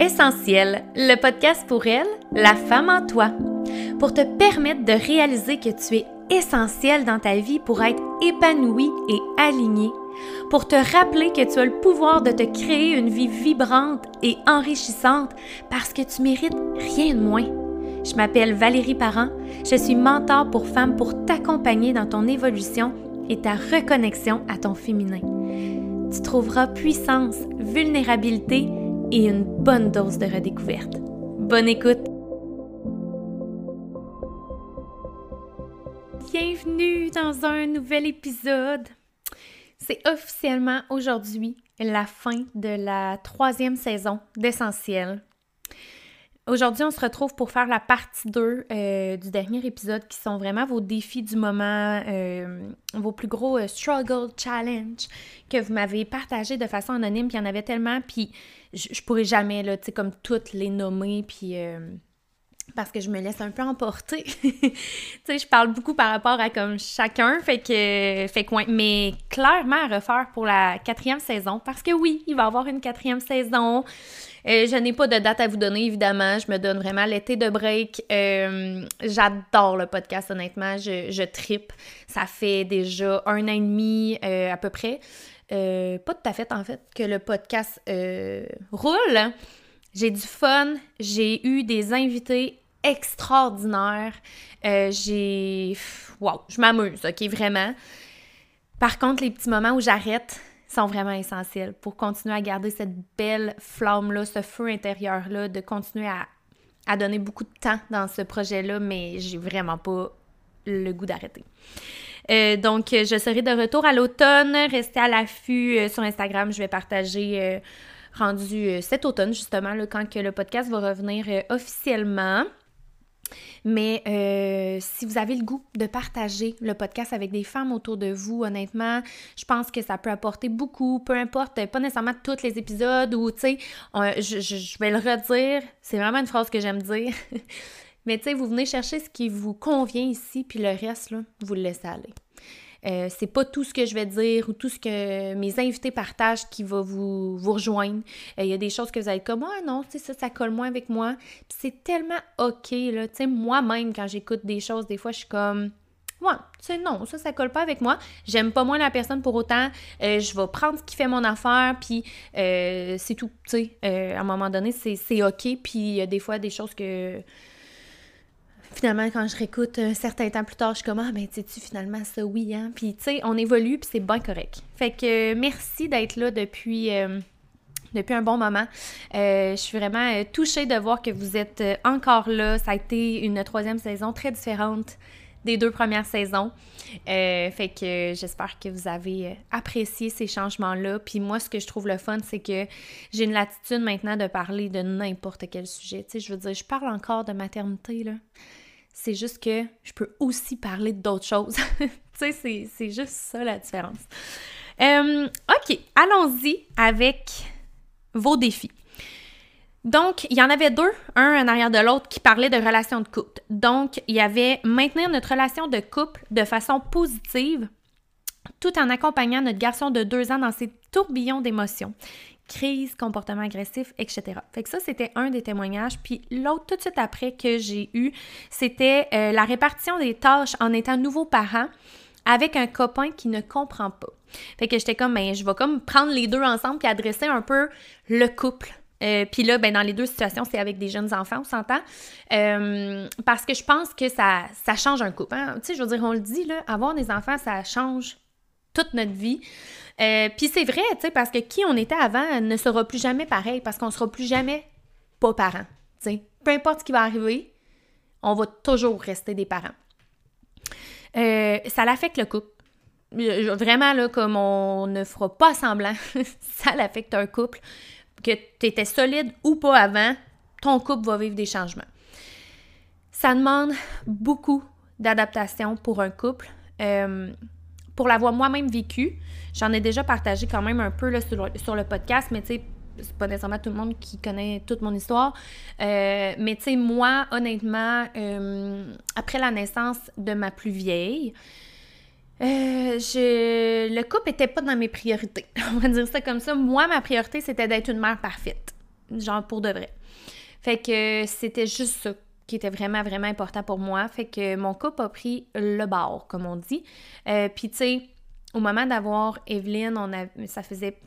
Essentiel, le podcast pour elle, la femme en toi, pour te permettre de réaliser que tu es essentiel dans ta vie pour être épanouie et alignée, pour te rappeler que tu as le pouvoir de te créer une vie vibrante et enrichissante parce que tu mérites rien de moins. Je m'appelle Valérie Parent, je suis mentor pour femmes pour t'accompagner dans ton évolution et ta reconnexion à ton féminin. Tu trouveras puissance, vulnérabilité et une bonne dose de redécouverte. Bonne écoute! Bienvenue dans un nouvel épisode. C'est officiellement aujourd'hui la fin de la troisième saison d'Essentiel. Aujourd'hui, on se retrouve pour faire la partie 2 euh, du dernier épisode qui sont vraiment vos défis du moment, euh, vos plus gros euh, struggle challenge que vous m'avez partagé de façon anonyme, puis il y en avait tellement, puis je, pourrais jamais, tu sais, comme toutes les nommer, puis parce que je me laisse un peu emporter. tu sais, je parle beaucoup par rapport à comme chacun, fait que, fait que mais clairement à refaire pour la quatrième saison, parce que oui, il va y avoir une quatrième saison. Euh, je n'ai pas de date à vous donner, évidemment. Je me donne vraiment l'été de break. Euh, j'adore le podcast, honnêtement. Je, je tripe. Ça fait déjà un an et demi euh, à peu près. pas tout à fait, en fait, que le podcast roule. J'ai du fun. J'ai eu des invités extraordinaires. j'ai... Wow, je m'amuse, OK, vraiment. Par contre, les petits moments où j'arrête, sont vraiment essentiels pour continuer à garder cette belle flamme-là, ce feu intérieur-là, de continuer à, donner beaucoup de temps dans ce projet-là, mais j'ai vraiment pas le goût d'arrêter. Euh, donc, je serai de retour à l'automne. Restez à l'affût euh, sur Instagram. Je vais partager euh, rendu cet automne, justement, quand que le podcast va revenir officiellement. Mais euh, si vous avez le goût de partager le podcast avec des femmes autour de vous, honnêtement, je pense que ça peut apporter beaucoup, peu importe, pas nécessairement tous les épisodes ou, tu sais, je, vais le redire, c'est vraiment une phrase que j'aime dire. Mais tu sais, vous venez chercher ce qui vous convient ici, puis le reste, vous le laissez aller. Euh, c'est pas tout ce que je vais dire ou tout ce que mes invités partagent qui va vous, vous rejoindre. Euh, il y a des choses que vous allez comme Ah non, tu sais, ça, ça colle moins avec moi. Puis c'est tellement OK, là. Tu sais, moi-même, quand j'écoute des choses, des fois, je suis comme. Ouais, c'est non, ça, ça colle pas avec moi. J'aime pas moins la personne pour autant. Euh, je vais prendre ce qui fait mon affaire, puis c'est tout. Tu sais, à un moment donné, c'est OK. Puis il y a des fois des choses que finalement, quand je réécoute un certain temps plus tard, je suis comme, ah, ben, tu sais, finalement, ça, oui, hein? Puis, tu sais, on évolue, puis c'est bien correct. Fait que merci d'être là depuis. Euh, depuis un bon moment. Euh, je suis vraiment euh, touchée de voir que vous êtes encore là. Ça a été une troisième saison très différente des deux premières saisons. fait que j'espère que vous avez apprécié ces changements-là. Puis moi, ce que je trouve le fun, c'est que j'ai une latitude maintenant de parler de n'importe quel sujet. Tu sais, je veux dire, je parle encore de maternité, là. C'est juste que je peux aussi parler d'autres choses. tu sais, c'est juste ça la différence. Euh, OK, allons-y avec vos défis. Donc, il y en avait deux, un en arrière de l'autre, qui parlaient de relations de couple. Donc, il y avait maintenir notre relation de couple de façon positive tout en accompagnant notre garçon de deux ans dans ses tourbillons d'émotions crise, comportement agressif, etc. Fait que ça, c'était un des témoignages. Puis l'autre, tout de suite après que j'ai eu, c'était euh, la répartition des tâches en étant nouveau parent avec un copain qui ne comprend pas. Fait que j'étais comme, ben, je vais comme prendre les deux ensemble puis adresser un peu le couple. Euh, puis là, ben, dans les deux situations, c'est avec des jeunes enfants, on s'entend. Euh, parce que je pense que ça, ça change un couple. Hein. Tu sais, je veux dire, on le dit, là, avoir des enfants, ça change toute notre vie. Euh, puis c'est vrai, tu sais, parce que qui on était avant ne sera plus jamais pareil, parce qu'on sera plus jamais pas parents. Tu sais, peu importe ce qui va arriver, on va toujours rester des parents. Euh, ça l'affecte le couple. Vraiment, là, comme on ne fera pas semblant, ça l'affecte un couple. Que tu étais solide ou pas avant, ton couple va vivre des changements. Ça demande beaucoup d'adaptation pour un couple. Euh, pour l'avoir moi-même vécu, j'en ai déjà partagé quand même un peu sur, le podcast, mais tu sais, c'est pas nécessairement tout le monde qui connaît toute mon histoire. Euh, mais tu sais, moi, honnêtement, euh, après la naissance de ma plus vieille, euh, le couple était pas dans mes priorités. On va dire ça comme ça. Moi, ma priorité, c'était d'être une mère parfaite. genre pour de vrai. Fait que c'était juste ça qui était vraiment, vraiment important pour moi. Fait que mon couple a pris le bord, comme on dit. Euh, Puis, tu sais, au moment d'avoir Evelyne, on a, ça faisait.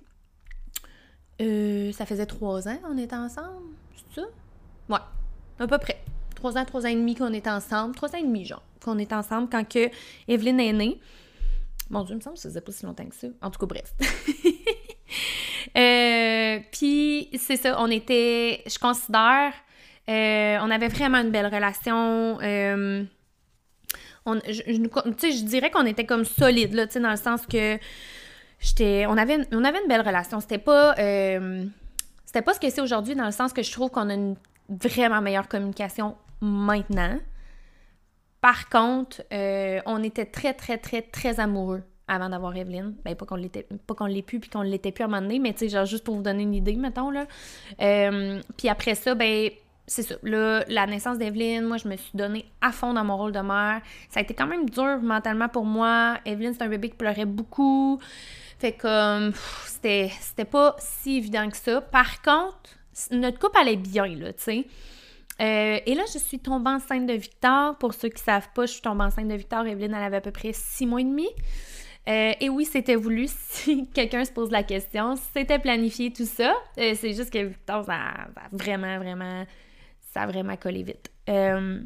Euh, ça faisait trois ans qu'on était ensemble, c'est ça? Ouais, à peu près. Trois ans, trois ans et demi qu'on était ensemble. Trois ans et demi, genre, qu'on était ensemble quand que Evelyne est née. Mon Dieu, il me semble que ça faisait pas si longtemps que ça. En tout cas, bref. euh, Puis, c'est ça, on était, je considère, euh, on avait vraiment une belle relation. Euh, je, dirais qu'on était comme solide, là, dans le sens que. On avait, une belle relation. C'était pas. Euh, pas ce que c'est aujourd'hui, dans le sens que je trouve qu'on a une vraiment meilleure communication maintenant. Par contre, on était très, très, très, très amoureux avant d'avoir Evelyne. Ben, pas qu'on l'était, pas qu'on l'ait pu puis qu'on l'était plus à un moment donné, mais tu sais, genre juste pour vous donner une idée, mettons, là. puis après ça, ben, c'est ça. Là, la naissance d'Evelyne, moi, je me suis donnée à fond dans mon rôle de mère. Ça a été quand même dur mentalement pour moi. Evelyne, c'est un bébé qui pleurait beaucoup. Fait que c'était, c'était pas si évident que ça. Par contre, notre couple allait bien, là, tu sais. Euh, et là, je suis tombée enceinte de Victor. Pour ceux qui savent pas, je suis tombée enceinte de Victor. Evelyne, elle avait à peu près six mois et demi. Euh, et oui, c'était voulu, si quelqu'un se pose la question. C'était planifié tout ça. Euh, c'est juste que Victor, ça a vraiment, vraiment ça a vraiment collé vite. Euh,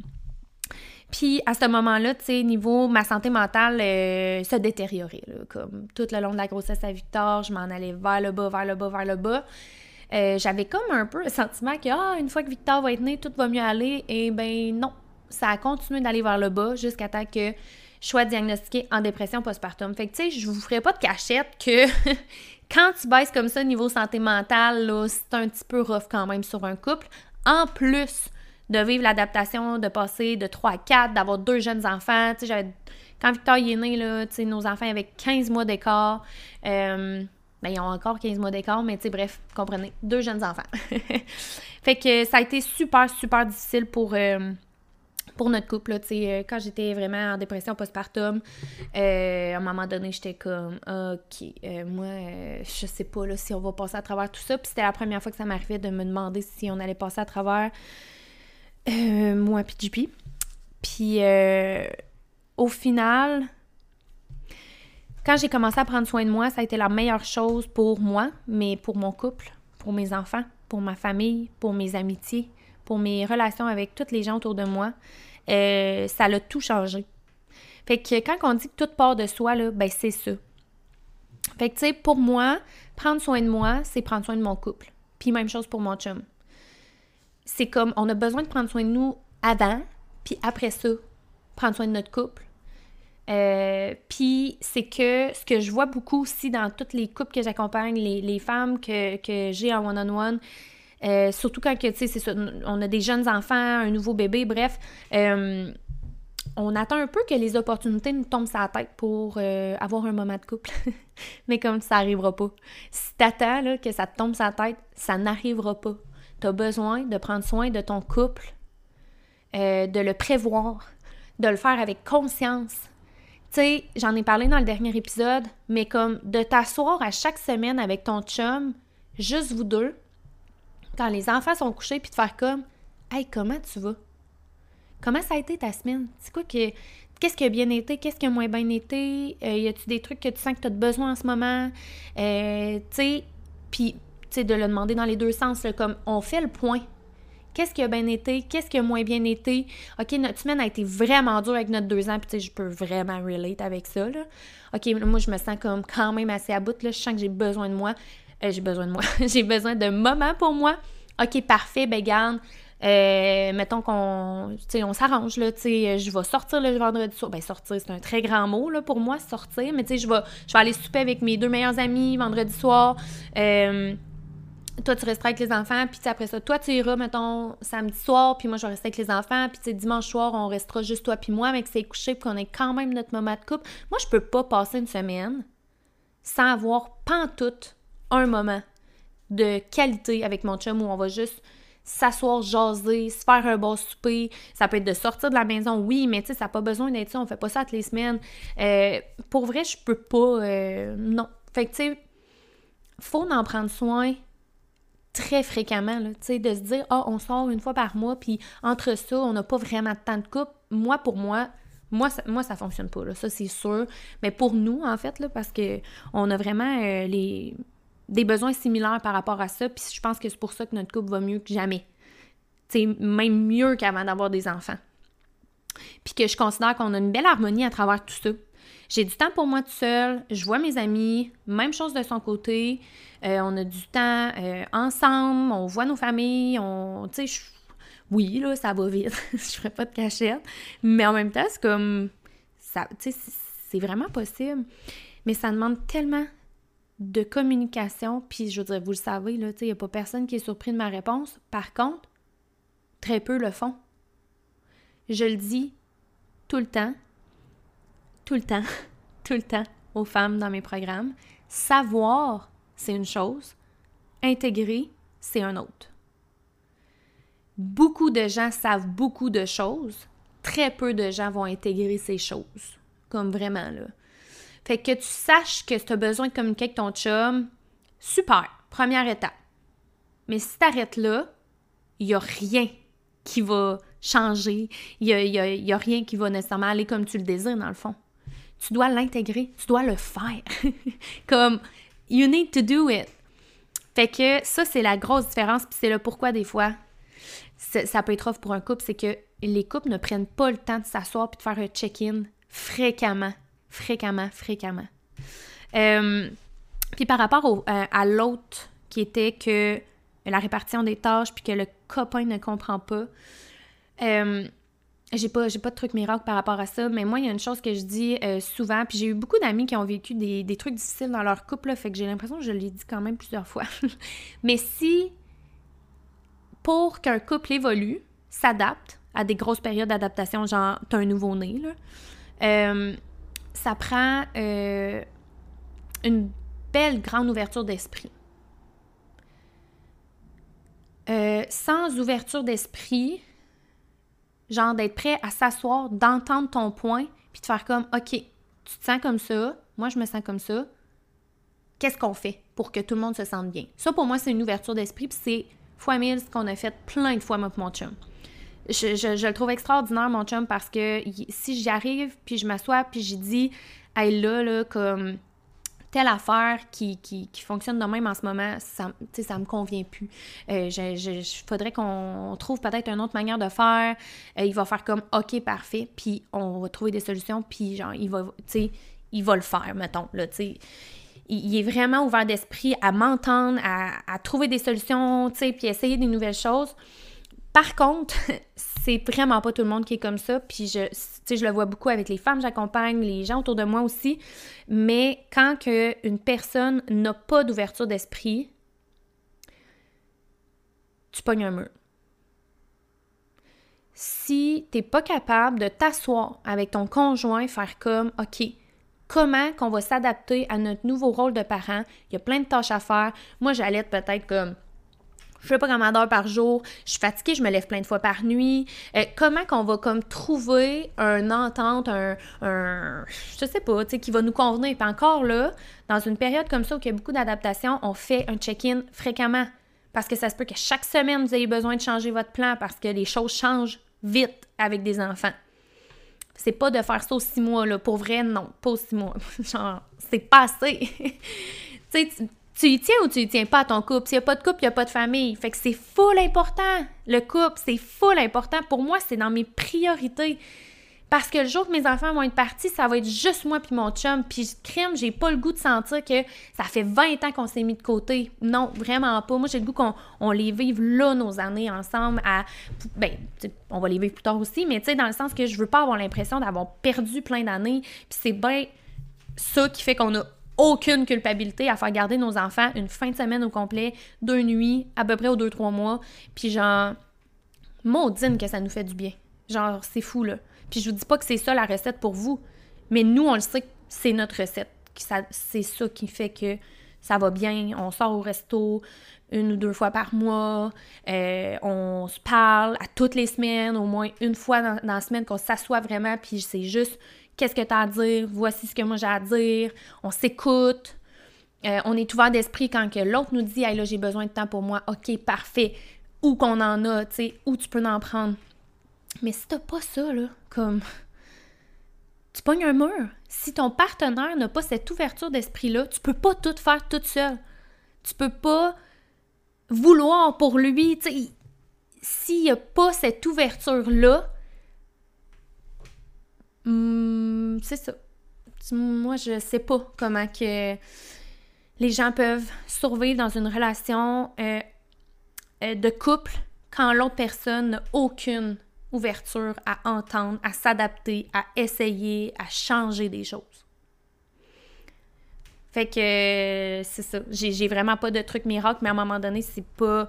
puis à ce moment-là, tu sais, niveau ma santé mentale euh, se détériorait. comme tout le long de la grossesse à Victor, je m'en allais vers le bas, vers le bas, vers le bas. Euh, j'avais comme un peu le sentiment que ah, une fois que Victor va être né, tout va mieux aller. Et ben non, ça a continué d'aller vers le bas jusqu'à temps que je sois diagnostiquée en dépression postpartum. Fait que tu sais, je vous ferai pas de cachette que quand tu baisses comme ça niveau santé mentale, c'est un petit peu rough quand même sur un couple en plus de vivre l'adaptation, de passer de 3 à 4, d'avoir deux jeunes enfants. Tu sais, quand Victor est né, là, tu sais, nos enfants avaient 15 mois d'écart. Euh, ben, ils ont encore 15 mois d'écart, mais tu sais, bref, comprenez, deux jeunes enfants. fait que ça a été super, super difficile pour, euh, pour notre couple. Là, euh, quand j'étais vraiment en dépression postpartum, euh, à un moment donné, j'étais comme OK, euh, moi, je sais pas là, si on va passer à travers tout ça. Puis c'était la première fois que ça m'arrivait de me demander si on allait passer à travers moi puis JP. Puis au final, quand j'ai commencé à prendre soin de moi, ça a été la meilleure chose pour moi, mais pour mon couple, pour mes enfants, pour ma famille, pour mes amitiés, pour mes relations avec toutes les gens autour de moi. Euh, ça l'a tout changé. Fait que quand on dit que tout part de soi, là, ben c'est ça. Fait que, tu sais, pour moi, prendre soin de moi, c'est prendre soin de mon couple. Puis même chose pour mon chum. C'est comme, on a besoin de prendre soin de nous avant, puis après ça, prendre soin de notre couple. Euh, puis c'est que ce que je vois beaucoup aussi dans toutes les couples que j'accompagne, les, femmes que, que j'ai en one-on-one, euh, surtout quand, tu c'est on a des jeunes enfants, un nouveau bébé, bref. Euh, on attend un peu que les opportunités nous tombent sur la tête pour euh, avoir un moment de couple. Mais comme ça n'arrivera pas. Si t'attends là, que ça te tombe sur la tête, ça n'arrivera pas. Tu as besoin de prendre soin de ton couple, de le prévoir, de le faire avec conscience. Tu sais, j'en ai parlé dans le dernier épisode, mais comme de t'asseoir à chaque semaine avec ton chum, juste vous deux, quand les enfants sont couchés, puis de faire comme Hey, comment tu vas? Comment ça a été ta semaine? C'est quoi que. Qu'est-ce qui a bien été? Qu'est-ce qui a moins bien été? Euh, y a-tu des trucs que tu sens que tu as besoin en ce moment? Euh, tu sais, puis, tu sais, de le demander dans les deux sens, comme on fait le point. Qu'est-ce qui a bien été? Qu'est-ce qui a moins bien été? OK, notre semaine a été vraiment dure avec notre deux ans, puis tu sais, je peux vraiment relate avec ça, là. OK, moi, je me sens comme quand même assez à bout, là. Je sens que j'ai besoin de moi. Euh, j'ai besoin de moi. j'ai besoin de moments pour moi. OK, parfait, ben garde. Euh, mettons qu'on on s'arrange là, tu sais, je vais sortir le vendredi soir. Ben sortir, c'est un très grand mot là pour moi, sortir, mais tu sais, je vais je vais aller souper avec mes deux meilleurs amis vendredi soir. Euh, toi, tu resteras avec les enfants, puis après ça, toi, tu iras, mettons, samedi soir, puis moi, je vais rester avec les enfants, puis dimanche soir, on restera juste toi puis moi, mais que c'est couché, puis qu'on ait quand même notre moment de couple. Moi, je peux pas passer une semaine sans avoir pantoute un moment de qualité avec mon chum où on va juste s'asseoir, jaser, se faire un bon souper. Ça peut être de sortir de la maison, oui, mais tu sais, ça n'a pas besoin d'être ça. On fait pas ça toutes les semaines. Euh, pour vrai, je peux pas. Euh, non. Fait que tu sais, faut en prendre soin très fréquemment, tu sais, de se dire, ah, on sort une fois par mois, puis entre ça, on n'a pas vraiment de temps de couple. Moi, pour moi, moi, ça, moi, ça fonctionne pas, là, ça, c'est sûr. Mais pour nous, en fait, là, parce que on a vraiment euh, les, des besoins similaires par rapport à ça, puis je pense que c'est pour ça que notre couple va mieux que jamais. Sais, même mieux qu'avant d'avoir des enfants. Puis que je considère qu'on a une belle harmonie à travers tout ça. J'ai du temps pour moi tout seul, je vois mes amis, même chose de son côté. Euh, on a du temps euh, ensemble, on voit nos familles, on, tu sais, oui, là, ça va vite, je ferai pas de cachette, mais en même temps, c'est comme, tu sais, c'est vraiment possible. Mais ça demande tellement de communication, puis je veux vous le savez, il n'y a pas personne qui est surpris de ma réponse. Par contre, très peu le font. Je le dis tout le temps, tout le temps, tout le temps aux femmes dans mes programmes. Savoir, c'est une chose. Intégrer, c'est un autre. Beaucoup de gens savent beaucoup de choses. Très peu de gens vont intégrer ces choses. Comme vraiment, là. Fait que tu saches que tu as besoin de communiquer avec ton chum, super, première étape. Mais si tu arrêtes là, il n'y a rien qui va changer, il n'y a, a rien qui va nécessairement aller comme tu le désires, dans le fond tu dois l'intégrer, tu dois le faire. Comme, you need to do it. Fait que ça, c'est la grosse différence, puis c'est le pourquoi des fois ça peut être off pour un couple, c'est que les couples ne prennent pas le temps de s'asseoir puis de faire un check-in fréquemment, fréquemment, fréquemment. Euh, puis par rapport euh, à l'autre qui était que la répartition des tâches puis que le copain ne comprend pas, euh, j'ai pas, pas de truc miracle par rapport à ça, mais moi, il y a une chose que je dis souvent, puis j'ai eu beaucoup d'amis qui ont vécu des, trucs difficiles dans leur couple, fait que j'ai l'impression que je l'ai dit quand même plusieurs fois. mais si, pour qu'un couple évolue, s'adapte à des grosses périodes d'adaptation, genre t'as un nouveau-né, là, ça prend euh, une belle grande ouverture d'esprit. sans ouverture d'esprit, genre d'être prêt à s'asseoir, d'entendre ton point, puis de faire comme, OK, tu te sens comme ça, moi je me sens comme ça, qu'est-ce qu'on fait pour que tout le monde se sente bien? Ça, pour moi, c'est une ouverture d'esprit, puis c'est fois mille ce qu'on a fait plein de fois, moi, mon chum. Je, je, le trouve extraordinaire, mon chum, parce que si j'y arrive, puis je m'assois, puis j'ai dit, hey, là, là, comme telle affaire qui, qui, fonctionne de même en ce moment, ça, ça me convient plus. Euh, je, faudrait qu'on trouve peut-être une autre manière de faire. Euh, il va faire comme OK, parfait, puis on va trouver des solutions, puis genre, il va, il va le faire, mettons, là, tu sais. Il, est vraiment ouvert d'esprit à m'entendre, à, à, trouver des solutions, tu sais, puis essayer des nouvelles choses. Par contre, c'est vraiment pas tout le monde qui est comme ça. Puis je, je le vois beaucoup avec les femmes, j'accompagne les gens autour de moi aussi. Mais quand une personne n'a pas d'ouverture d'esprit, tu pognes un mur. Si t'es pas capable de t'asseoir avec ton conjoint, faire comme OK, comment qu'on va s'adapter à notre nouveau rôle de parent? Il y a plein de tâches à faire. Moi, j'allais peut-être comme je fais pas combien d'heures par jour, je suis fatiguée, je me lève plein de fois par nuit. Euh, comment qu'on va comme trouver un entente, un, un je sais pas, tu sais, qui va nous convenir? Puis encore là, dans une période comme ça où il y a beaucoup d'adaptation, on fait un check-in fréquemment. Parce que ça se peut que chaque semaine, vous ayez besoin de changer votre plan parce que les choses changent vite avec des enfants. C'est pas de faire ça aux six mois, là. Pour vrai, non, pas aux six mois. Genre, c'est pas assez. tu sais, tu y tiens ou tu y tiens pas à ton couple? S'il n'y a pas de couple, il n'y a pas de famille. Fait que c'est full important. Le couple, c'est full important. Pour moi, c'est dans mes priorités. Parce que le jour que mes enfants vont être partis, ça va être juste moi puis mon chum. Puis crime, j'ai pas le goût de sentir que ça fait 20 ans qu'on s'est mis de côté. Non, vraiment pas. Moi, j'ai le goût qu'on les vive là, nos années ensemble. À, ben, on va les vivre plus tard aussi, mais tu sais, dans le sens que je veux pas avoir l'impression d'avoir perdu plein d'années. Puis c'est bien ça qui fait qu'on a aucune culpabilité à faire garder nos enfants une fin de semaine au complet, deux nuits, à peu près aux deux, trois mois. Puis genre, maudine que ça nous fait du bien. Genre, c'est fou, là. Puis je vous dis pas que c'est ça la recette pour vous, mais nous, on le sait que c'est notre recette. C'est ça qui fait que ça va bien. On sort au resto une ou deux fois par mois. Euh, on se parle à toutes les semaines, au moins une fois dans, dans la semaine, qu'on s'assoit vraiment, puis c'est juste qu'est-ce que tu as à dire, voici ce que moi j'ai à dire, on s'écoute. Euh, on est ouvert d'esprit quand que l'autre nous dit Hey là, j'ai besoin de temps pour moi. OK, parfait. Où qu'on en a, tu sais, où tu peux en prendre. Mais si t'as pas ça, là, comme. Tu pognes un mur. Si ton partenaire n'a pas cette ouverture d'esprit-là, tu peux pas tout faire toute seule. Tu peux pas vouloir pour lui. S'il n'y a pas cette ouverture-là, hmm, c'est ça. Moi, je sais pas comment que les gens peuvent survivre dans une relation euh, euh, de couple quand l'autre personne n'a aucune ouverture à entendre, à s'adapter, à essayer, à changer des choses. Fait que c'est ça. J'ai vraiment pas de truc miracle, mais à un moment donné, c'est pas.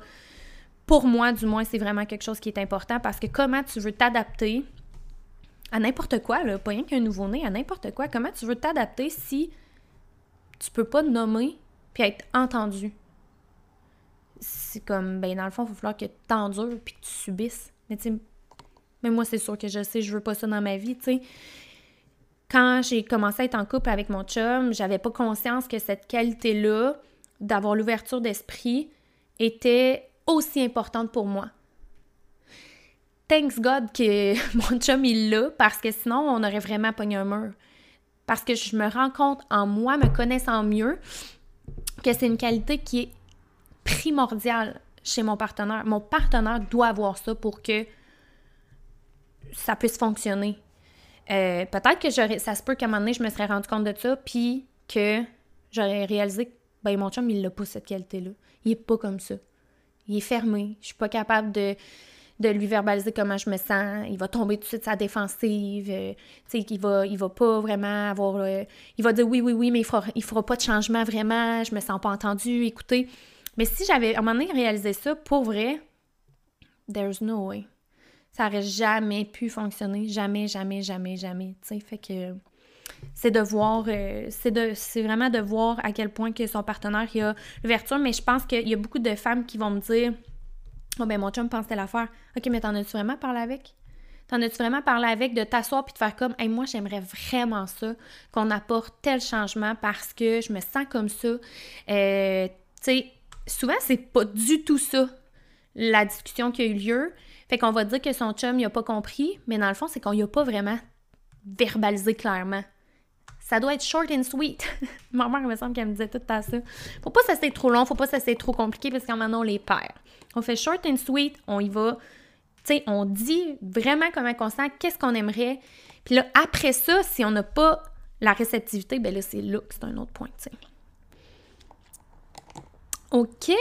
Pour moi, du moins, c'est vraiment quelque chose qui est important parce que comment tu veux t'adapter à n'importe quoi, là, pas rien qu'un nouveau-né, à n'importe quoi, comment tu veux t'adapter si tu peux pas nommer puis être entendu? C'est comme, ben dans le fond, il va falloir que tu t'endures puis que tu subisses. Mais tu mais moi, c'est sûr que je sais, je veux pas ça dans ma vie, tu sais. Quand j'ai commencé à être en couple avec mon chum, j'avais pas conscience que cette qualité-là, d'avoir l'ouverture d'esprit, était aussi importante pour moi. Thanks God que mon chum il l'a, parce que sinon, on aurait vraiment pogné un mur. Parce que je me rends compte en moi, me connaissant mieux, que c'est une qualité qui est primordiale chez mon partenaire. Mon partenaire doit avoir ça pour que ça puisse fonctionner. Euh, peut-être que j'aurais, ça se peut qu'à un moment donné, je me serais rendu compte de ça, puis que j'aurais réalisé que ben, mon chum, il n'a pas cette qualité-là. Il est pas comme ça. Il est fermé. Je suis pas capable de, de lui verbaliser comment je me sens. Il va tomber tout de suite sa défensive. Euh, tu sais, il va, il va pas vraiment avoir... Il va dire oui, oui, oui, mais il fera, il fera pas de changement vraiment. Je me sens pas entendu. Écoutez. Mais si j'avais, à un moment donné, réalisé ça, pour vrai, there's no way ça aurait jamais pu fonctionner. Jamais, jamais, jamais, jamais. sais Fait que c'est de voir, euh, c'est vraiment de voir à quel point que son partenaire a l'ouverture, mais je pense qu'il y a beaucoup de femmes qui vont me dire Oh ben mon chum pense telle affaire. Ok, mais t'en as-tu vraiment parlé avec? T'en as-tu vraiment parlé avec de t'asseoir puis de faire comme moi j'aimerais vraiment ça, qu'on apporte tel changement parce que je me sens comme ça. Euh, tu sais, souvent c'est pas du tout ça la discussion qui a eu lieu. Fait qu'on va dire que son chum, il a pas compris, mais dans le fond, c'est qu'on y a pas vraiment verbalisé clairement. Ça doit être short and sweet. Ma mère, il me semble qu'elle me disait tout à ça. Faut pas ça c'est trop long, faut pas ça c'est trop compliqué parce qu'en maintenant on les perd. On fait short and sweet, on y va. Tu sais, on dit vraiment comment on sent, qu'est-ce qu'on aimerait. Puis là, après ça, si on n'a pas la réceptivité, ben là, c'est là que c'est un autre point, tu sais. OK.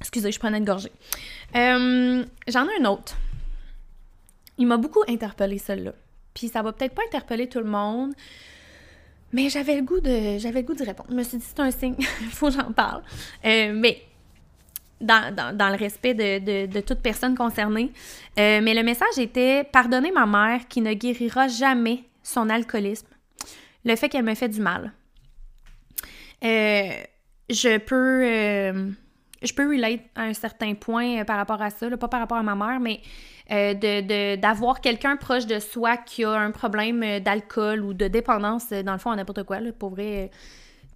Excusez, je prenais une gorgée. Euh, j'en ai un autre. Il m'a beaucoup interpellé, celle-là. Puis ça va peut-être pas interpeller tout le monde, mais j'avais le goût de j'avais le goût d'y répondre. Je me suis dit, c'est un signe, il faut que j'en parle. Euh, mais dans, le respect de, toute personne concernée. Euh, mais le message était Pardonnez ma mère qui ne guérira jamais son alcoolisme, le fait qu'elle me fait du mal. je peux je peux relate à un certain point euh, par rapport à ça, pas par rapport à ma mère, mais euh, d'avoir quelqu'un proche de soi qui a un problème euh, d'alcool ou de dépendance, dans le fond, à n'importe quoi. Là, pour vrai,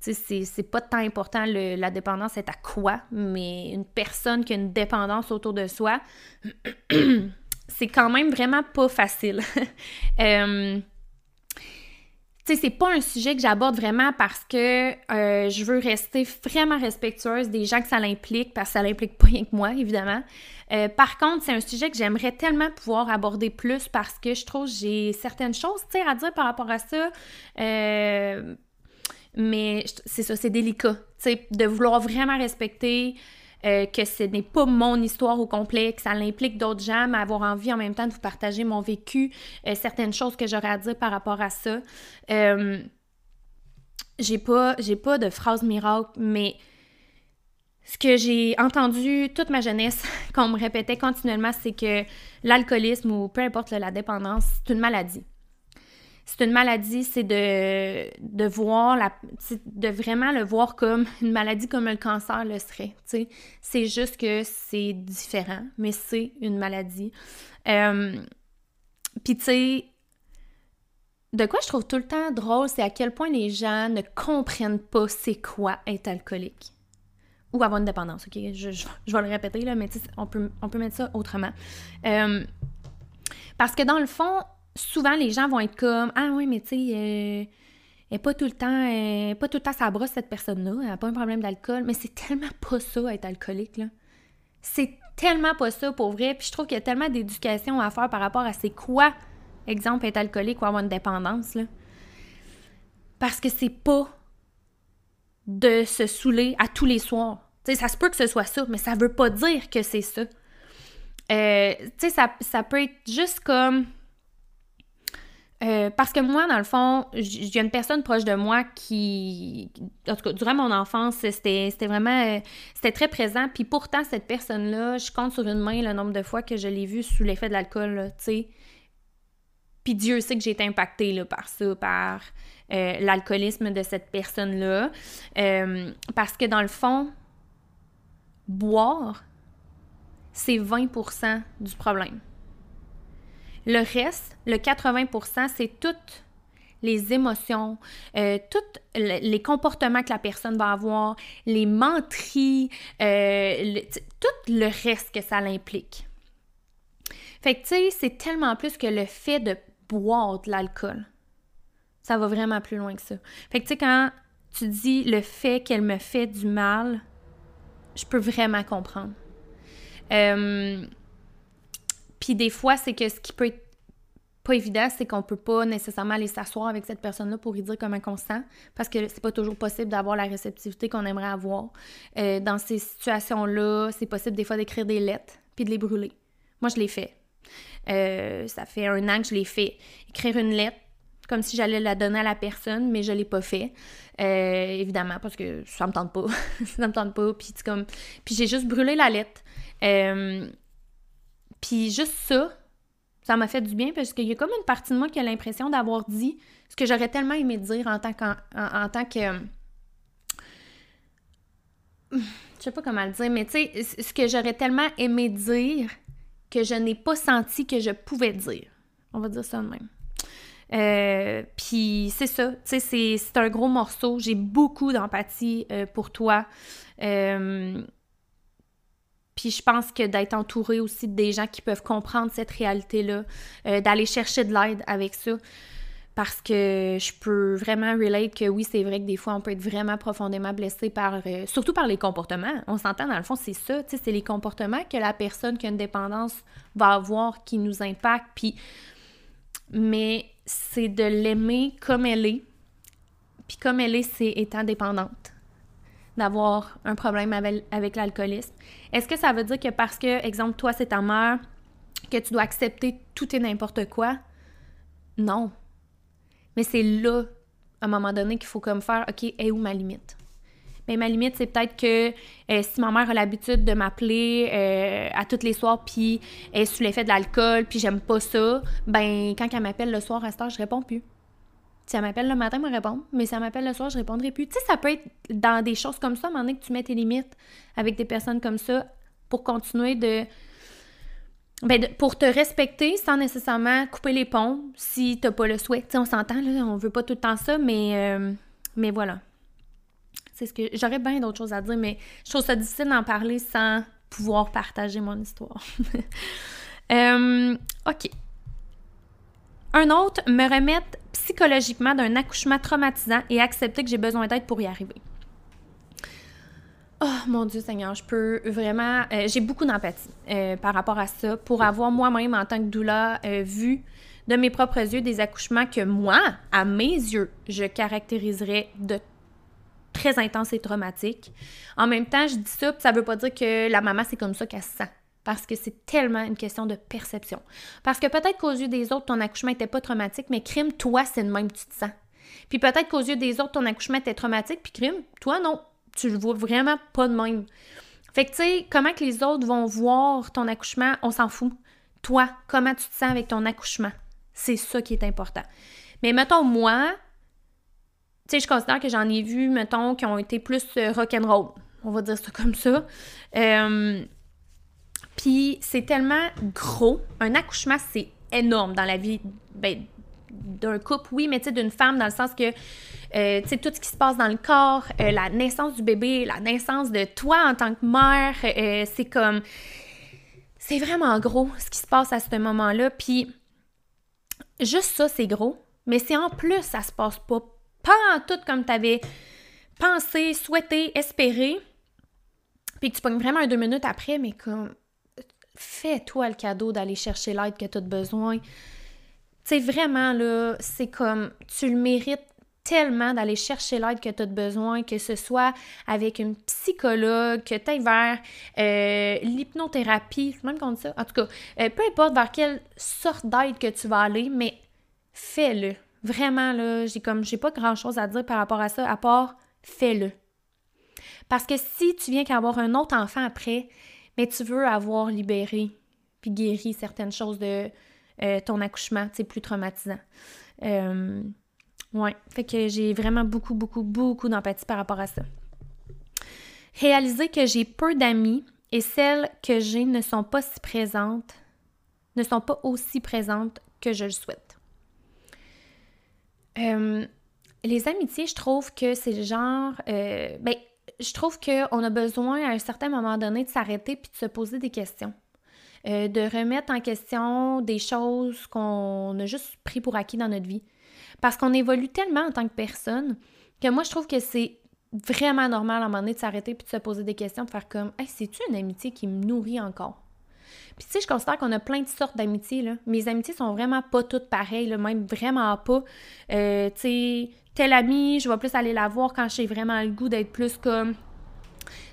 c'est pas tant important la dépendance est à quoi, mais une personne qui a une dépendance autour de soi, c'est quand même vraiment pas facile. Tu sais, c'est pas un sujet que j'aborde vraiment parce que euh, je veux rester vraiment respectueuse des gens que ça l'implique, parce que ça l'implique pas rien que moi, évidemment. Euh, par contre, c'est un sujet que j'aimerais tellement pouvoir aborder plus parce que je trouve que j'ai certaines choses, à dire par rapport à ça. Euh, mais c'est ça, c'est délicat, tu sais, de vouloir vraiment respecter euh, que ce n'est pas mon histoire au complet, que ça l'implique d'autres gens, mais avoir envie en même temps de vous partager mon vécu, euh, certaines choses que j'aurais à dire par rapport à ça. Euh, j'ai pas, j'ai pas de phrase miracle, mais ce que j'ai entendu toute ma jeunesse, qu'on me répétait continuellement, c'est que l'alcoolisme ou peu importe la dépendance, c'est une maladie c'est une maladie, c'est de, de voir la, de vraiment le voir comme une maladie comme le cancer le serait. C'est juste que c'est différent, mais c'est une maladie. Euh, puis tu sais, de quoi je trouve tout le temps drôle, c'est à quel point les gens ne comprennent pas c'est quoi être alcoolique. Ou avoir une dépendance, ok? Je, vais le répéter, là, mais on peut, on peut mettre ça autrement. Euh, parce que dans le fond, souvent les gens vont être comme Ah oui, mais tu sais, euh, elle pas tout le temps, pas tout le temps ça brosse cette personne-là, elle n'a pas un problème d'alcool, mais c'est tellement pas ça être alcoolique, là. C'est tellement pas ça pour vrai, puis je trouve qu'il y a tellement d'éducation à faire par rapport à c'est quoi exemple, être alcoolique ou avoir une dépendance, là. Parce que c'est pas de se saouler à tous les soirs. Tu sais, ça se peut que ce soit ça, mais ça veut pas dire que c'est ça. Euh, tu sais, ça, peut être juste comme... Euh, parce que moi, dans le fond, j'ai une personne proche de moi qui, en tout cas, durant mon enfance, c'était vraiment, euh, c'était très présent. Puis pourtant, cette personne-là, je compte sur une main le nombre de fois que je l'ai vue sous l'effet de l'alcool, tu sais. Puis Dieu sait que j'ai été impactée par ça, par euh, l'alcoolisme de cette personne-là. Parce que dans le fond, boire, c'est 20% du problème. Le reste, le 80% c'est toutes les émotions, euh, tous les comportements que la personne va avoir, les menteries, tout le reste que ça l'implique. Fait que, tu sais, c'est tellement plus que le fait de boire de l'alcool. Ça va vraiment plus loin que ça. Fait que tu sais, quand tu dis le fait qu'elle me fait du mal, je peux vraiment comprendre. Euh, puis des fois, c'est que ce qui peut être pas évident, c'est qu'on peut pas nécessairement aller s'asseoir avec cette personne-là pour lui dire comment on sent, parce que c'est pas toujours possible d'avoir la réceptivité qu'on aimerait avoir. Euh, dans ces situations-là, c'est possible des fois d'écrire des lettres puis de les brûler. Moi, je l'ai fait. Euh, ça fait un an que je l'ai fait. Écrire une lettre, comme si j'allais la donner à la personne, mais je l'ai pas fait. Euh, évidemment, parce que ça me tente pas. ça me tente pas. Puis, comme... puis j'ai juste brûlé la lettre. Puis juste ça, ça m'a fait du bien parce qu'il y a comme une partie de moi qui a l'impression d'avoir dit ce que j'aurais tellement aimé dire en tant, en, tant que... Je sais pas comment le dire, mais tu sais, ce que j'aurais tellement aimé dire que je n'ai pas senti que je pouvais dire. On va dire ça de même. Euh, puis c'est ça, tu sais, c'est un gros morceau. J'ai beaucoup d'empathie euh, pour toi. Euh, puis je pense que d'être entouré aussi des gens qui peuvent comprendre cette réalité-là, d'aller chercher de l'aide avec ça, parce que je peux vraiment relate que oui, c'est vrai que des fois, on peut être vraiment profondément blessé par, euh, surtout par les comportements. On s'entend, dans le fond, c'est ça, c'est les comportements que la personne qui a une dépendance va avoir qui nous impactent, puis... Mais c'est de l'aimer comme elle est, puis comme elle est, c'est étant dépendante d'avoir un problème avec l'alcoolisme. Est-ce que ça veut dire que parce que, exemple, toi, c'est ta mère, que tu dois accepter tout et n'importe quoi? Non. Mais c'est là, à un moment donné, qu'il faut comme faire, OK, est où ma limite? Mais ma limite, c'est peut-être que euh, si ma mère a l'habitude de m'appeler euh, à toutes les soirs, puis est sous l'effet de l'alcool, puis j'aime pas ça, ben quand elle m'appelle le soir à cette heure, je réponds plus. Si elle m'appelle le matin, me réponds, mais si elle m'appelle le soir, je répondrai plus. Tu sais, ça peut être dans des choses comme ça, à un moment donné, que tu mets tes limites avec des personnes comme ça pour continuer de ben, pour te respecter sans nécessairement couper les ponts si t'as pas le souhait. sais, on s'entend, là, on veut pas tout le temps ça, mais, euh, mais voilà. C'est ce que j'aurais bien d'autres choses à dire, mais je trouve ça difficile d'en parler sans pouvoir partager mon histoire. Euh, OK. Un autre, me remettre psychologiquement d'un accouchement traumatisant et accepter que j'ai besoin d'aide pour y arriver. Oh mon Dieu Seigneur, je peux vraiment. Euh, j'ai beaucoup d'empathie euh, par rapport à ça pour avoir moi-même en tant que doula euh, vu de mes propres yeux des accouchements que moi, à mes yeux, je caractériserais de très intenses et traumatiques. En même temps, je dis ça, ça veut pas dire que la maman c'est comme ça qu'elle se sent. Parce que c'est tellement une question de perception. Parce que peut-être qu'aux yeux des autres, ton accouchement n'était pas traumatique, mais crime, toi, c'est le même tu te sens. Puis peut-être qu'aux yeux des autres, ton accouchement était traumatique, puis crime, toi, non tu le vois vraiment pas de même. Fait que, tu sais, comment que les autres vont voir ton accouchement, on s'en fout. Toi, comment tu te sens avec ton accouchement? C'est ça qui est important. Mais mettons, moi, tu sais, je considère que j'en ai vu, mettons, qui ont été plus euh, rock'n'roll. On va dire ça comme ça. Euh, puis c'est tellement gros. Un accouchement, c'est énorme dans la vie ben, d'un couple, oui, mais tu sais, d'une femme, dans le sens que, euh, tu sais, tout ce qui se passe dans le corps, euh, la naissance du bébé, la naissance de toi en tant que mère, euh, c'est comme... C'est vraiment gros ce qui se passe à ce moment-là. Puis, juste ça, c'est gros. Mais c'est en plus, ça se passe pas, pas en tout comme tu avais pensé, souhaité, espéré. Puis tu pognes vraiment un deux minutes après, mais comme fais-toi le cadeau d'aller chercher l'aide que tu as besoin. Tu sais, vraiment, là, c'est comme tu le mérites tellement d'aller chercher l'aide que tu as besoin, que ce soit avec une psychologue, que tu ailles vers euh, l'hypnothérapie, même qu'on dit ça. En tout cas, euh, peu importe vers quelle sorte d'aide que tu vas aller, mais fais-le. Vraiment, là, j'ai comme j'ai pas grand chose à dire par rapport à ça, à part fais-le. Parce que si tu viens qu'avoir un autre enfant après, mais tu veux avoir libéré puis guéri certaines choses de euh, ton accouchement, c'est plus traumatisant. Euh, ouais, fait que j'ai vraiment beaucoup, beaucoup, beaucoup d'empathie par rapport à ça. Réaliser que j'ai peu d'amis et celles que j'ai ne sont pas si présentes, ne sont pas aussi présentes que je le souhaite. Euh, les amitiés, je trouve que c'est le genre. Euh, ben, je trouve qu'on a besoin à un certain moment donné de s'arrêter puis de se poser des questions. Euh, de remettre en question des choses qu'on a juste pris pour acquis dans notre vie. Parce qu'on évolue tellement en tant que personne que moi, je trouve que c'est vraiment normal à un moment donné de s'arrêter puis de se poser des questions, de faire comme Hey, c'est-tu une amitié qui me nourrit encore? Puis tu sais, je considère qu'on a plein de sortes d'amitiés. Là. Mes amitiés sont vraiment pas toutes pareilles, même vraiment pas. Euh, tu sais, telle amie, je vais plus aller la voir quand j'ai vraiment le goût d'être plus comme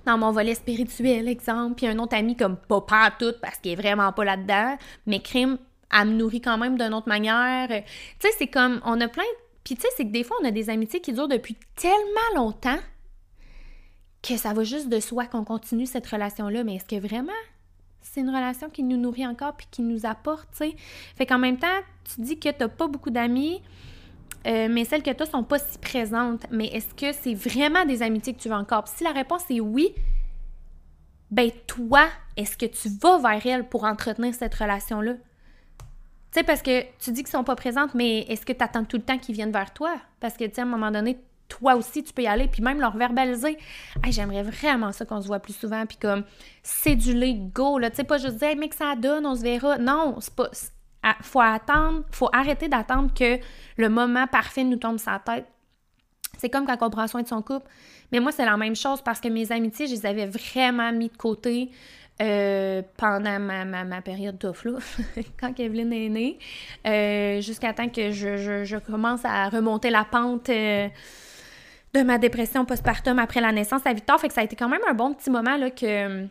dans mon volet spirituel, exemple, puis un autre ami comme pas tout parce qu'il est vraiment pas là-dedans, mais crime, elle me nourrit quand même d'une autre manière. Tu sais, c'est comme, on a plein... Puis tu sais, c'est que des fois, on a des amitiés qui durent depuis tellement longtemps que ça va juste de soi qu'on continue cette relation-là, mais est-ce que vraiment c'est une relation qui nous nourrit encore puis qui nous apporte, tu sais? Fait qu'en même temps, tu dis que t'as pas beaucoup d'amis, euh, mais celles que tu sont pas si présentes. Mais est-ce que c'est vraiment des amitiés que tu veux encore? si la réponse est oui, ben toi, est-ce que tu vas vers elles pour entretenir cette relation-là? Tu sais, parce que tu dis qu'ils sont pas présentes, mais est-ce que tu tout le temps qu'ils viennent vers toi? Parce que, tu à un moment donné, toi aussi, tu peux y aller, puis même leur verbaliser. Hey, j'aimerais vraiment ça qu'on se voit plus souvent, puis comme, céduler, go, là. Tu sais, pas juste dire, mais que ça donne, on se verra. Non, c'est pas faut attendre, faut arrêter d'attendre que le moment parfait nous tombe sur la tête. C'est comme quand on prend soin de son couple. Mais moi, c'est la même chose parce que mes amitiés, je les avais vraiment mis de côté euh, pendant ma, ma, période tough, là, quand Evelyne est née, euh, jusqu'à temps que je, commence à remonter la pente euh, de ma dépression postpartum après la naissance à Victor. Fait que ça a été quand même un bon petit moment là, que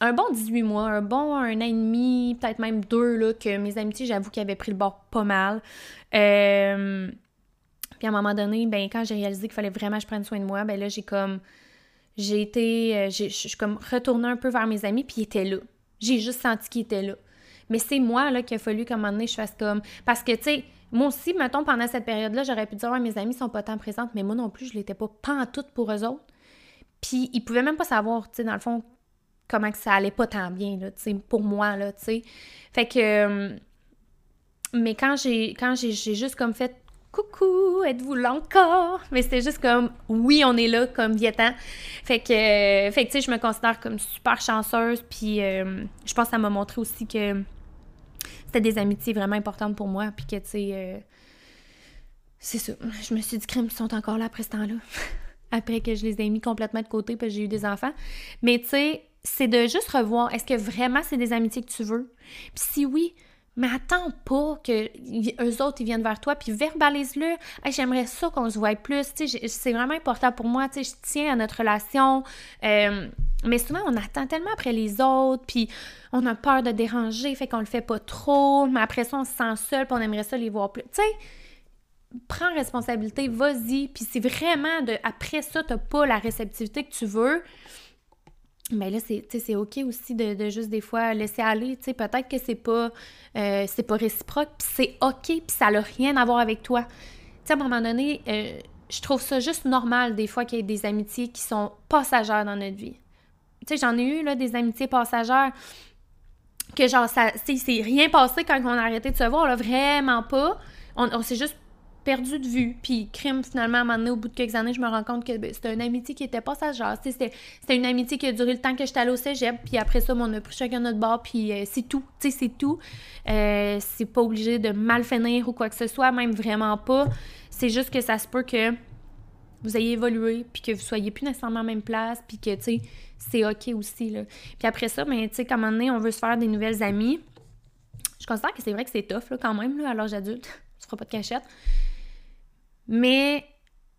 un bon 18 mois, un bon un an et demi, peut-être même deux, là, que mes amitiés, j'avoue qu'ils avaient pris le bord pas mal. Euh, puis à un moment donné, ben, quand j'ai réalisé qu'il fallait vraiment que je prenne soin de moi, ben là, j'ai comme. J'ai été. Euh, je comme retournée un peu vers mes amis, puis ils étaient là. J'ai juste senti qu'ils étaient là. Mais c'est moi, là, qu'il a fallu qu'à un moment donné, je fasse comme. Parce que, tu sais, moi aussi, mettons, pendant cette période-là, j'aurais pu dire, ouais, mes amis sont pas tant présentes, mais moi non plus, je l'étais pas tout pour eux autres. Puis ils pouvaient même pas savoir, tu sais, dans le fond, comment que ça allait pas tant bien, là, pour moi, là, tu sais. Fait que... Euh, mais quand j'ai j'ai juste comme fait coucou, êtes-vous là encore? Mais c'était juste comme, oui, on est là, comme Vietan. Fait que, euh, fait que tu sais, je me considère comme super chanceuse, puis euh, je pense que ça m'a montré aussi que c'était des amitiés vraiment importantes pour moi, puis que, tu sais, c'est ça. Je me suis dit, crème, ils sont encore là après ce temps-là. après que je les ai mis complètement de côté, parce j'ai eu des enfants. Mais, tu sais, c'est de juste revoir, est-ce que vraiment c'est des amitiés que tu veux? Puis si oui, mais attends pas que eux autres ils viennent vers toi puis verbalise-le. j'aimerais ça qu'on se voit plus, c'est vraiment important pour moi, je tiens à notre relation. Euh, mais souvent on attend tellement après les autres puis on a peur de déranger, fait qu'on le fait pas trop, mais après ça on se sent seul, puis on aimerait ça les voir plus. Tu sais, prends responsabilité, vas-y, puis si vraiment de après ça t'as pas la réceptivité que tu veux, mais là, c'est OK aussi de, juste des fois laisser aller. Peut-être que c'est pas, euh, c'est pas réciproque, puis c'est OK, puis ça n'a rien à voir avec toi. sais, à un moment donné, euh, je trouve ça juste normal des fois qu'il y ait des amitiés qui sont passagères dans notre vie. Tu sais, j'en ai eu là, des amitiés passagères que genre, ça, c'est rien passé quand on a arrêté de se voir, là, vraiment pas. on, s'est juste perdu de vue. Puis, crime, finalement, à un moment donné, au bout de quelques années, je me rends compte que ben, c'était une amitié qui était passagère. C'était, c'était une amitié qui a duré le temps que j'étais allée au cégep. Puis après ça, on a pris chacun notre bord. Puis euh, c'est tout. Tu sais, c'est tout. Euh, c'est pas obligé de mal finir ou quoi que ce soit, même vraiment pas. C'est juste que ça se peut que vous ayez évolué, puis que vous soyez plus nécessairement à la même place, puis que, tu sais, c'est OK aussi, là. Puis après ça, ben, tu sais, comme un donné, on veut se faire des nouvelles amies. Je considère que c'est vrai que c'est tough, là, quand même, là, à l'âge adulte. on se fera pas de cachette. Mais,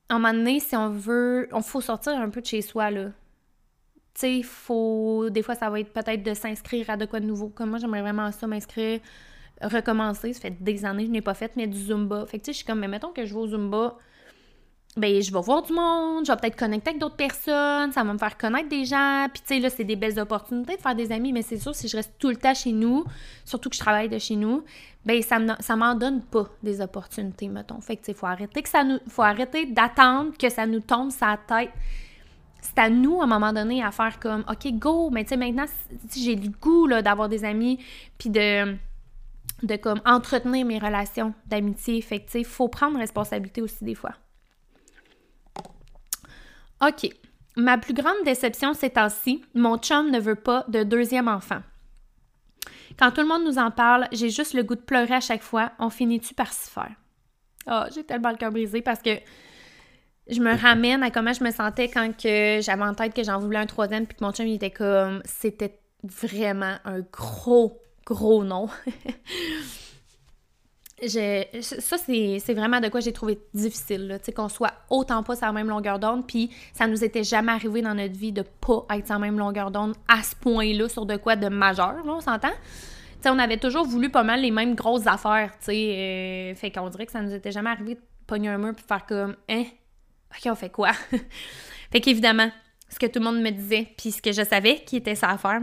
à un moment donné, si on veut... On faut sortir un peu de chez soi, là. Tu sais, faut... Des fois, ça va être peut-être de s'inscrire à de quoi de nouveau. Comme moi, j'aimerais vraiment ça, m'inscrire, recommencer. Ça fait des années que je n'ai pas fait, mais du Zumba. Fait que, tu sais, je suis comme, mais mettons que je vais au Zumba ben je vais voir du monde, je vais peut-être connecter avec d'autres personnes, ça va me faire connaître des gens, puis tu sais là c'est des belles opportunités de faire des amis, mais c'est sûr si je reste tout le temps chez nous, surtout que je travaille de chez nous, ben ça ça m'en donne pas des opportunités mettons. Fait que tu faut arrêter que ça nous faut arrêter d'attendre que ça nous tombe sa tête. C'est à nous à un moment donné à faire comme OK, go, mais tu sais maintenant si j'ai le goût là d'avoir des amis puis de de comme entretenir mes relations d'amitié, fait que sais faut prendre responsabilité aussi des fois. OK. Ma plus grande déception ces temps-ci, mon chum ne veut pas de deuxième enfant. Quand tout le monde nous en parle, j'ai juste le goût de pleurer à chaque fois. On finit-tu par s'y faire? Ah, oh, j'ai tellement le cœur brisé parce que je me ramène à comment je me sentais quand j'avais en tête que j'en voulais un troisième puis que mon chum il était comme c'était vraiment un gros gros non. ça, c'est vraiment de quoi j'ai trouvé difficile, qu'on soit autant pas sur la même longueur d'onde, puis ça nous était jamais arrivé dans notre vie de pas être sur la même longueur d'onde à ce point-là sur de quoi de majeur, là, on s'entend? sais, on avait toujours voulu pas mal les mêmes grosses affaires, tu sais, euh, fait qu'on dirait que ça nous était jamais arrivé de pogner un mur puis faire comme, hein, ok, on fait quoi? fait qu'évidemment, ce que tout le monde me disait, puis ce que je savais qui était ça à faire,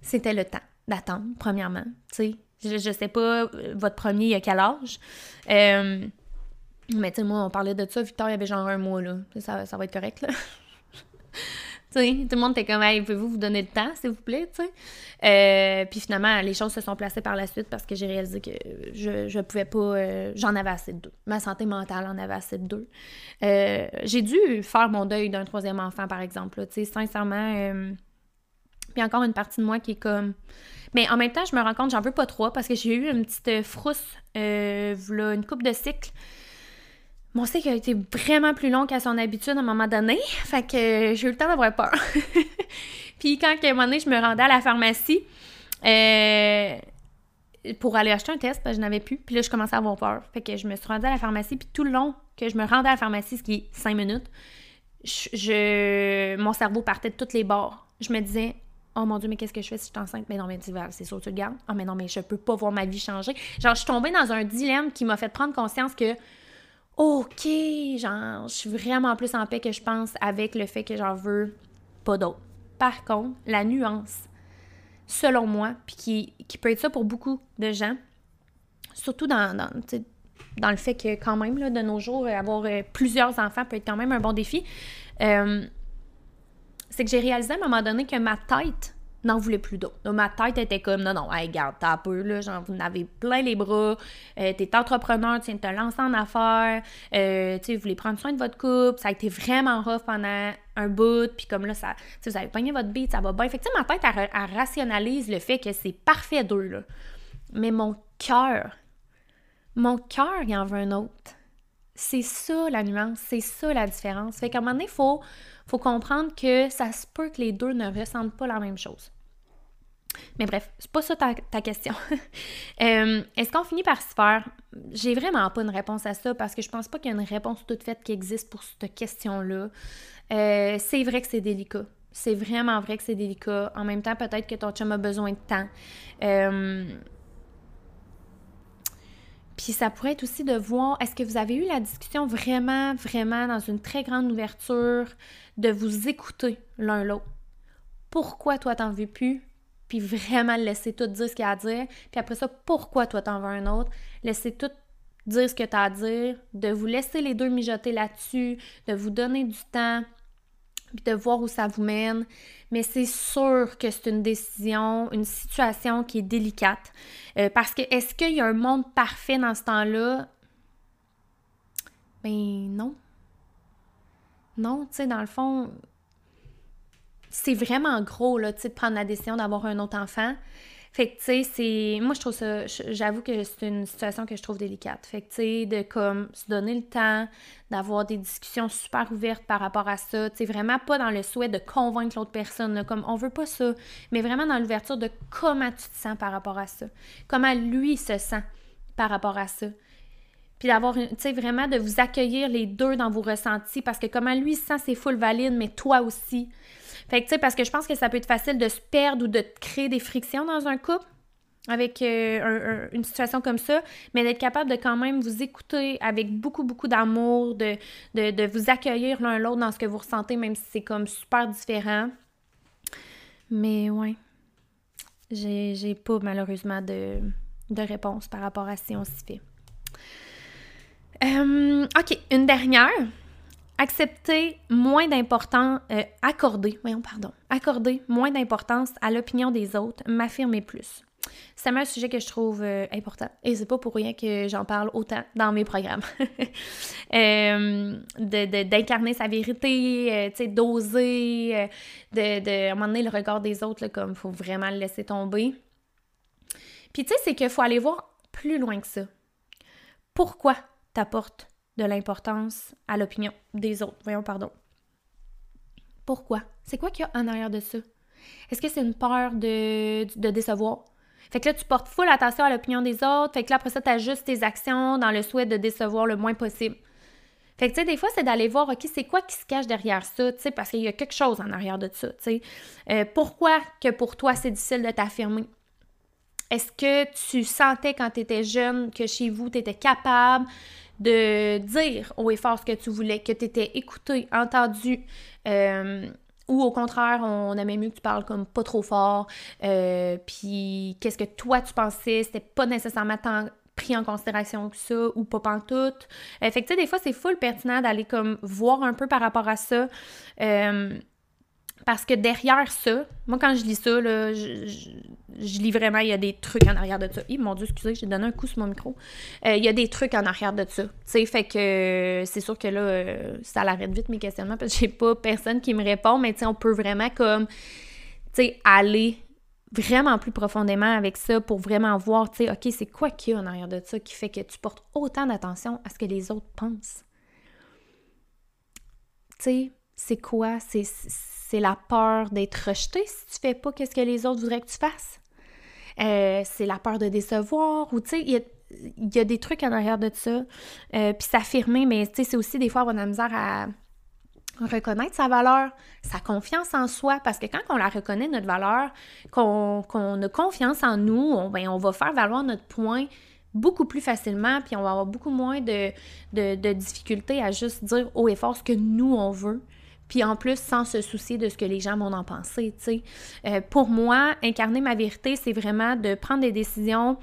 c'était le temps d'attendre, premièrement, tu sais, je, je sais pas, euh, votre premier, il a quel âge? Euh, mais tu sais, moi, on parlait de ça. Victor, il avait genre un mois, là. Ça, ça va être correct, là. tu sais, tout le monde était comme, hey, pouvez-vous vous donner le temps, s'il vous plaît, tu sais? Euh, puis finalement, les choses se sont placées par la suite parce que j'ai réalisé que je, je pouvais pas. j'en avais assez de deux. Ma santé mentale en avait assez de deux. j'ai dû faire mon deuil d'un troisième enfant, par exemple, tu sais, sincèrement. Puis encore une partie de moi qui est comme mais en même temps, je me rends compte, j'en veux pas trop parce que j'ai eu une petite euh, frousse, euh, une coupe de cycle. Mon cycle a été vraiment plus long qu'à son habitude à un moment donné. Fait que j'ai eu le temps d'avoir peur. puis quand à un moment donné, je me rendais à la pharmacie euh, pour aller acheter un test, parce que je n'avais plus. Puis là, je commençais à avoir peur. Fait que je me suis rendue à la pharmacie. Puis tout le long que je me rendais à la pharmacie, ce qui est cinq minutes, je, mon cerveau partait de toutes les bords. Je me disais, Oh mon Dieu, mais qu'est-ce que je fais si je suis enceinte? Mais non, mais c'est sûr, tu le gardes. Oh, mais non, mais je peux pas voir ma vie changer. Genre, je suis tombée dans un dilemme qui m'a fait prendre conscience que, OK, genre, je suis vraiment plus en paix que je pense avec le fait que j'en veux pas d'autre. Par contre, la nuance, selon moi, puis qui, qui, peut être ça pour beaucoup de gens, surtout dans, dans, dans le fait que quand même, là, de nos jours, avoir euh, plusieurs enfants peut être quand même un bon défi. Euh, c'est que j'ai réalisé à un moment donné que ma tête n'en voulait plus d'autres. Ma tête était comme, non, non, hey, garde, t'as peu, là, genre, vous avez plein les bras, euh, t'es entrepreneur, tu viens de te lancer en affaires, euh, tu sais, vous voulez prendre soin de votre couple, ça a été vraiment rough pendant un bout, puis comme là, ça, vous avez pogné votre bite, ça va bien. Fait que, ma tête, elle, rationalise le fait que c'est parfait d'eux, là. Mais mon cœur, mon cœur, il en veut un autre. C'est ça la nuance, c'est ça la différence. Fait qu'à un moment donné, il faut faut comprendre que ça se peut que les deux ne ressentent pas la même chose. Mais bref, c'est pas ça ta, question. Euh, est-ce qu'on finit par se faire? J'ai vraiment pas une réponse à ça parce que je pense pas qu'il y a une réponse toute faite qui existe pour cette question-là. Euh, c'est vrai que c'est délicat. C'est vraiment vrai que c'est délicat. En même temps, peut-être que ton chum a besoin de temps. Euh, puis ça pourrait être aussi de voir, est-ce que vous avez eu la discussion vraiment, vraiment dans une très grande ouverture, de vous écouter l'un l'autre? Pourquoi toi t'en veux plus? Puis vraiment laisser tout dire ce qu'il y a à dire. Puis après ça, pourquoi toi t'en veux un autre? Laisser tout dire ce que tu as à dire, de vous laisser les deux mijoter là-dessus, de vous donner du temps, puis de voir où ça vous mène. Mais c'est sûr que c'est une décision, une situation qui est délicate. Euh, parce que est-ce qu'il y a un monde parfait dans ce temps-là? Ben non. Non, tu sais, dans le fond, c'est vraiment gros, là, tu sais, de prendre la décision d'avoir un autre enfant. Fait que, tu sais, c'est. Moi, je trouve ça. J'avoue que c'est une situation que je trouve délicate. Fait que, tu sais, de comme se donner le temps, d'avoir des discussions super ouvertes par rapport à ça. Tu sais, vraiment pas dans le souhait de convaincre l'autre personne, comme on veut pas ça, mais vraiment dans l'ouverture de comment tu te sens par rapport à ça. Comment lui se sent par rapport à ça. Puis d'avoir, tu sais, vraiment de vous accueillir les deux dans vos ressentis parce que comment lui se sent, c'est full valide, mais toi aussi. Fait que, tu sais, parce que je pense que ça peut être facile de se perdre ou de créer des frictions dans un couple avec euh, une situation comme ça, mais d'être capable de quand même vous écouter avec beaucoup, beaucoup d'amour, de, de, vous accueillir l'un l'autre dans ce que vous ressentez, même si c'est comme super différent. Mais ouais, j'ai pas malheureusement de, de réponse par rapport à si on s'y fait. Euh, ok, une dernière accepter moins d'importance, euh, accorder, voyons, pardon, accorder moins d'importance à l'opinion des autres, m'affirmer plus. C'est un sujet que je trouve euh, important et c'est pas pour rien que j'en parle autant dans mes programmes. euh, d'incarner sa vérité, euh, d'oser, de, de, à un moment donné, le regard des autres, là, comme faut vraiment le laisser tomber. Puis tu sais, c'est qu'il faut aller voir plus loin que ça. Pourquoi t'apportes de l'importance à l'opinion des autres. Voyons, pardon. Pourquoi? C'est quoi qu'il y a en arrière de ça? Est-ce que c'est une peur de, décevoir? Fait que là, tu portes full attention à l'opinion des autres. Fait que là, après ça, tu ajustes tes actions dans le souhait de décevoir le moins possible. Fait que, tu sais, des fois, c'est d'aller voir, OK, c'est quoi qui se cache derrière ça, tu sais, parce qu'il y a quelque chose en arrière de ça, tu sais. Euh, pourquoi que pour toi, c'est difficile de t'affirmer? Est-ce que tu sentais quand tu étais jeune que chez vous, tu étais capable de dire au effort ce que tu voulais, que tu étais écouté, entendu, euh, ou au contraire, on aimait mieux que tu parles comme pas trop fort, euh, puis qu'est-ce que toi tu pensais, c'était pas nécessairement tant pris en considération que ça, ou pas pantoute. Euh, fait que tu sais, des fois, c'est full pertinent d'aller comme voir un peu par rapport à ça. Euh, parce que derrière ça, moi quand je lis ça, là, je, lis vraiment, il y a des trucs en arrière de ça. Hi, mon Dieu, excusez, j'ai donné un coup sur mon micro. Euh, il y a des trucs en arrière de ça. Tu sais, fait que c'est sûr que là, euh, ça l'arrête vite mes questionnements parce que j'ai pas personne qui me répond, mais tu sais, on peut vraiment comme, tu sais, aller vraiment plus profondément avec ça pour vraiment voir, tu sais, OK, c'est quoi qu'il y a en arrière de ça qui fait que tu portes autant d'attention à ce que les autres pensent? Tu sais, c'est quoi? C'est c'est la peur d'être rejeté si tu fais pas ce que les autres voudraient que tu fasses. Euh, c'est la peur de décevoir ou tu sais, il y a, des trucs en arrière de ça. Euh, puis s'affirmer, mais tu sais, c'est aussi des fois avoir de la misère à reconnaître sa valeur, sa confiance en soi, parce que quand on la reconnaît, notre valeur, qu'on a confiance en nous, on, ben, on va faire valoir notre point beaucoup plus facilement, puis on va avoir beaucoup moins de, de, de difficultés à juste dire haut et fort ce que nous, on veut. Puis en plus, sans se soucier de ce que les gens vont en penser. Euh, pour moi, incarner ma vérité, c'est vraiment de prendre des décisions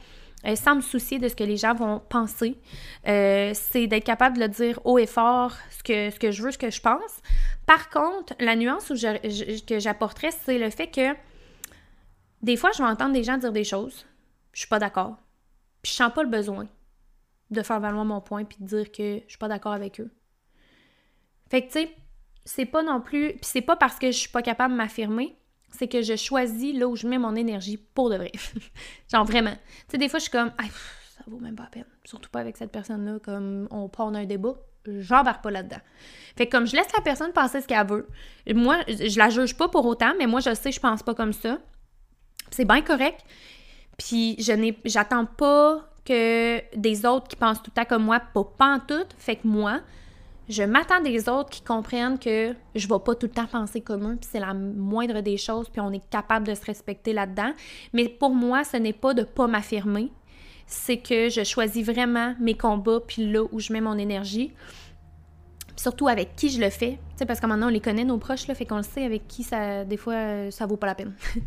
euh, sans me soucier de ce que les gens vont penser. Euh, c'est d'être capable de le dire haut et fort ce que, je veux, ce que je pense. Par contre, la nuance que j'apporterais, c'est le fait que des fois, je vais entendre des gens dire des choses, je suis pas d'accord, puis je sens pas le besoin de faire valoir mon point puis de dire que je suis pas d'accord avec eux. Fait que, tu sais, c'est pas non plus. Puis c'est pas parce que je suis pas capable de m'affirmer, c'est que je choisis là où je mets mon énergie pour de vrai. Genre vraiment. Tu sais, des fois, je suis comme, ça vaut même pas la peine. Surtout pas avec cette personne-là, comme on prend un débat. J'embarque pas là-dedans. Fait que comme je laisse la personne penser ce qu'elle veut, moi, je la juge pas pour autant, mais moi, je sais, je pense pas comme ça. C'est bien correct. Puis je n'ai, j'attends pas que des autres qui pensent tout le temps comme moi, pas, pas en tout. Fait que moi, je m'attends des autres qui comprennent que je vais pas tout le temps penser comme eux, puis c'est la moindre des choses, puis on est capable de se respecter là-dedans. Mais pour moi, ce n'est pas de pas m'affirmer, c'est que je choisis vraiment mes combats, puis là où je mets mon énergie. surtout avec qui je le fais, sais, parce un moment on les connaît, nos proches, là, fait qu'on le sait avec qui ça, des fois, ça vaut pas la peine.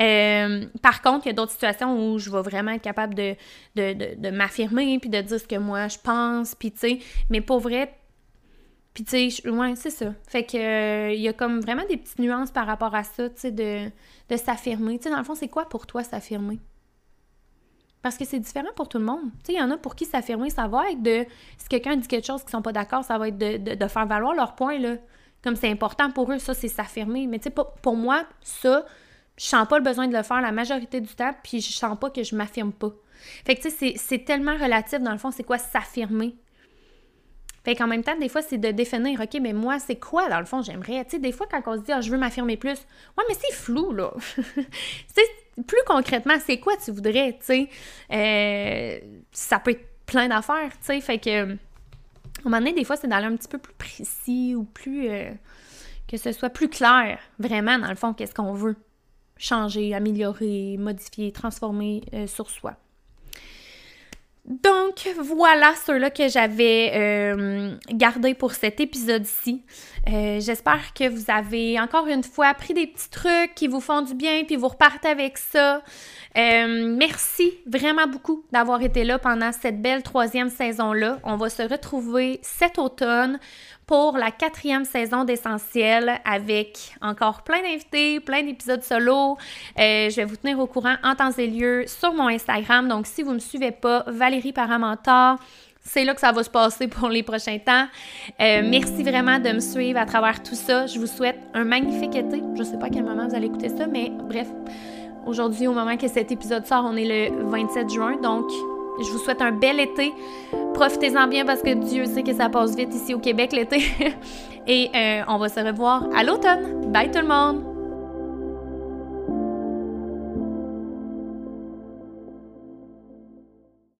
Euh, par contre, il y a d'autres situations où je vais vraiment être capable de, de, de, de m'affirmer, puis de dire ce que moi je pense, puis tu sais, mais pour vrai, puis, tu sais, ouais, c'est ça. Fait que, il euh, y a comme vraiment des petites nuances par rapport à ça, tu sais, de, de s'affirmer. Tu sais, dans le fond, c'est quoi pour toi s'affirmer? Parce que c'est différent pour tout le monde. Tu sais, il y en a pour qui s'affirmer, ça va être de. Si quelqu'un dit quelque chose qui sont pas d'accord, ça va être de, faire valoir leur point, là. Comme c'est important pour eux, ça, c'est s'affirmer. Mais tu sais, pour, moi, ça, je sens pas le besoin de le faire la majorité du temps, puis je sens pas que je m'affirme pas. Fait que tu sais, c'est tellement relatif, dans le fond, c'est quoi s'affirmer? Fait qu'en même temps, des fois, c'est de définir, OK, mais moi, c'est quoi, dans le fond, j'aimerais? Tu sais, des fois, quand on se dit, ah, je veux m'affirmer plus, ouais, mais c'est flou, là. plus concrètement, c'est quoi tu voudrais, tu sais? Euh, ça peut être plein d'affaires, tu sais. Fait que, à un moment donné, des fois, c'est d'aller un petit peu plus précis ou plus. Euh, que ce soit plus clair, vraiment, dans le fond, qu'est-ce qu'on veut changer, améliorer, modifier, transformer euh, sur soi. Donc voilà ceux-là que j'avais euh, gardé pour cet épisode-ci. Euh, j'espère que vous avez encore une fois pris des petits trucs qui vous font du bien, puis vous repartez avec ça. Euh, merci vraiment beaucoup d'avoir été là pendant cette belle troisième saison-là. On va se retrouver cet automne pour la quatrième saison d'Essentiel avec encore plein d'invités, plein d'épisodes solo. Euh, je vais vous tenir au courant en temps et lieu sur mon Instagram. Donc, si vous ne me suivez pas, Valérie Paramentor, c'est là que ça va se passer pour les prochains temps. Euh, merci vraiment de me suivre à travers tout ça. Je vous souhaite un magnifique été. Je ne sais pas à quel moment vous allez écouter ça, mais bref, aujourd'hui, au moment que cet épisode sort, on est le 27 juin. Donc, je vous souhaite un bel été. Profitez-en bien parce que Dieu sait que ça passe vite ici au Québec l'été. Et euh, on va se revoir à l'automne. Bye tout le monde!